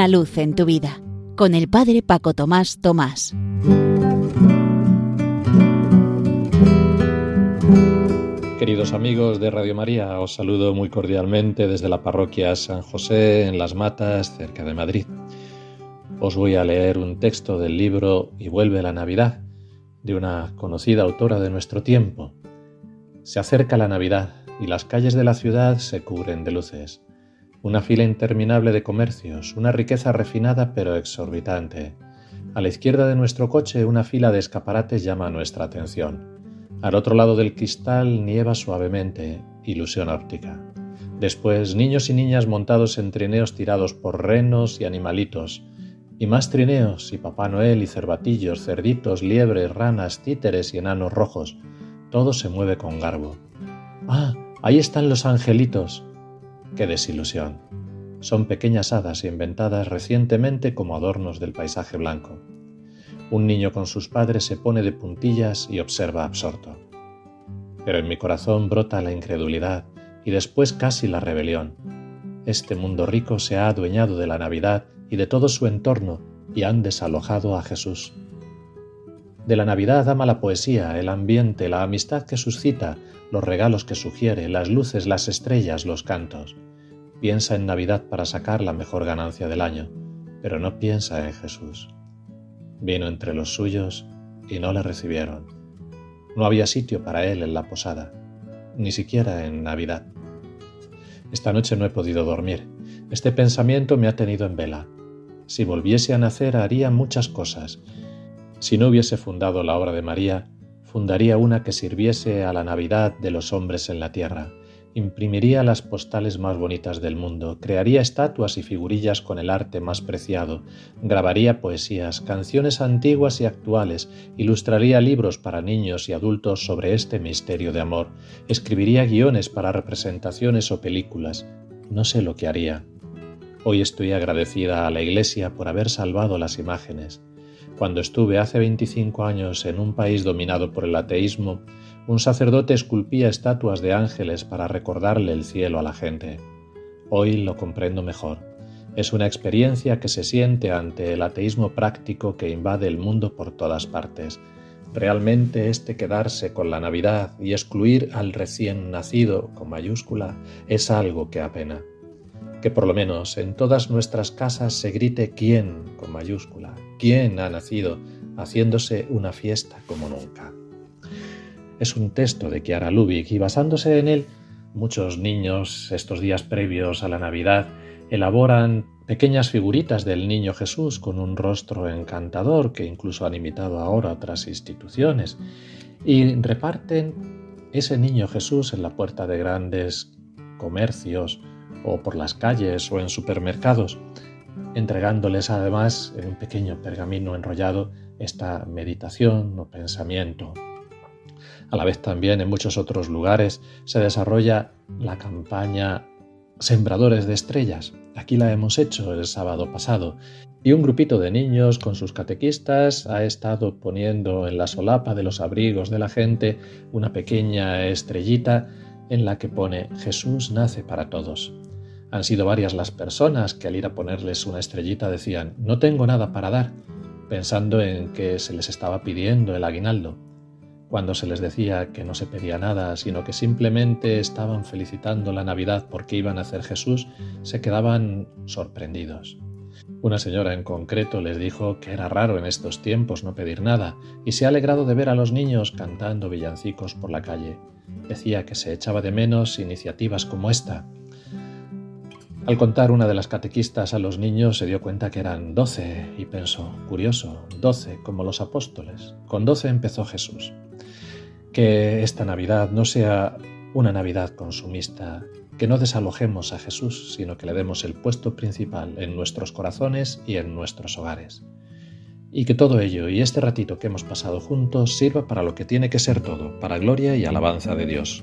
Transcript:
Una luz en tu vida con el Padre Paco Tomás Tomás. Queridos amigos de Radio María, os saludo muy cordialmente desde la parroquia San José en Las Matas, cerca de Madrid. Os voy a leer un texto del libro Y vuelve la Navidad, de una conocida autora de nuestro tiempo. Se acerca la Navidad y las calles de la ciudad se cubren de luces. Una fila interminable de comercios, una riqueza refinada pero exorbitante. A la izquierda de nuestro coche una fila de escaparates llama nuestra atención. Al otro lado del cristal nieva suavemente, ilusión óptica. Después, niños y niñas montados en trineos tirados por renos y animalitos, y más trineos, y Papá Noel y cervatillos, cerditos, liebres, ranas, títeres y enanos rojos. Todo se mueve con garbo. ¡Ah! Ahí están los angelitos. ¡Qué desilusión! Son pequeñas hadas inventadas recientemente como adornos del paisaje blanco. Un niño con sus padres se pone de puntillas y observa absorto. Pero en mi corazón brota la incredulidad y después casi la rebelión. Este mundo rico se ha adueñado de la Navidad y de todo su entorno y han desalojado a Jesús. De la Navidad ama la poesía, el ambiente, la amistad que suscita, los regalos que sugiere, las luces, las estrellas, los cantos. Piensa en Navidad para sacar la mejor ganancia del año, pero no piensa en Jesús. Vino entre los suyos y no le recibieron. No había sitio para él en la posada, ni siquiera en Navidad. Esta noche no he podido dormir. Este pensamiento me ha tenido en vela. Si volviese a nacer haría muchas cosas. Si no hubiese fundado la obra de María, fundaría una que sirviese a la Navidad de los hombres en la tierra imprimiría las postales más bonitas del mundo, crearía estatuas y figurillas con el arte más preciado, grabaría poesías, canciones antiguas y actuales, ilustraría libros para niños y adultos sobre este misterio de amor, escribiría guiones para representaciones o películas. No sé lo que haría. Hoy estoy agradecida a la Iglesia por haber salvado las imágenes. Cuando estuve hace 25 años en un país dominado por el ateísmo, un sacerdote esculpía estatuas de ángeles para recordarle el cielo a la gente. Hoy lo comprendo mejor. Es una experiencia que se siente ante el ateísmo práctico que invade el mundo por todas partes. Realmente este quedarse con la Navidad y excluir al recién nacido con mayúscula es algo que apena. Que por lo menos en todas nuestras casas se grite quién con mayúscula, quién ha nacido, haciéndose una fiesta como nunca. Es un texto de Kiara Lubick y basándose en él, muchos niños estos días previos a la Navidad elaboran pequeñas figuritas del niño Jesús con un rostro encantador que incluso han imitado ahora otras instituciones y reparten ese niño Jesús en la puerta de grandes comercios o por las calles o en supermercados, entregándoles además en un pequeño pergamino enrollado esta meditación o pensamiento a la vez también en muchos otros lugares se desarrolla la campaña Sembradores de Estrellas. Aquí la hemos hecho el sábado pasado y un grupito de niños con sus catequistas ha estado poniendo en la solapa de los abrigos de la gente una pequeña estrellita en la que pone Jesús nace para todos. Han sido varias las personas que al ir a ponerles una estrellita decían no tengo nada para dar, pensando en que se les estaba pidiendo el aguinaldo. Cuando se les decía que no se pedía nada, sino que simplemente estaban felicitando la Navidad porque iban a hacer Jesús, se quedaban sorprendidos. Una señora en concreto les dijo que era raro en estos tiempos no pedir nada y se ha alegrado de ver a los niños cantando villancicos por la calle. Decía que se echaba de menos iniciativas como esta. Al contar una de las catequistas a los niños se dio cuenta que eran doce y pensó, curioso, doce como los apóstoles. Con doce empezó Jesús que esta Navidad no sea una Navidad consumista, que no desalojemos a Jesús, sino que le demos el puesto principal en nuestros corazones y en nuestros hogares. Y que todo ello y este ratito que hemos pasado juntos sirva para lo que tiene que ser todo, para gloria y alabanza de Dios.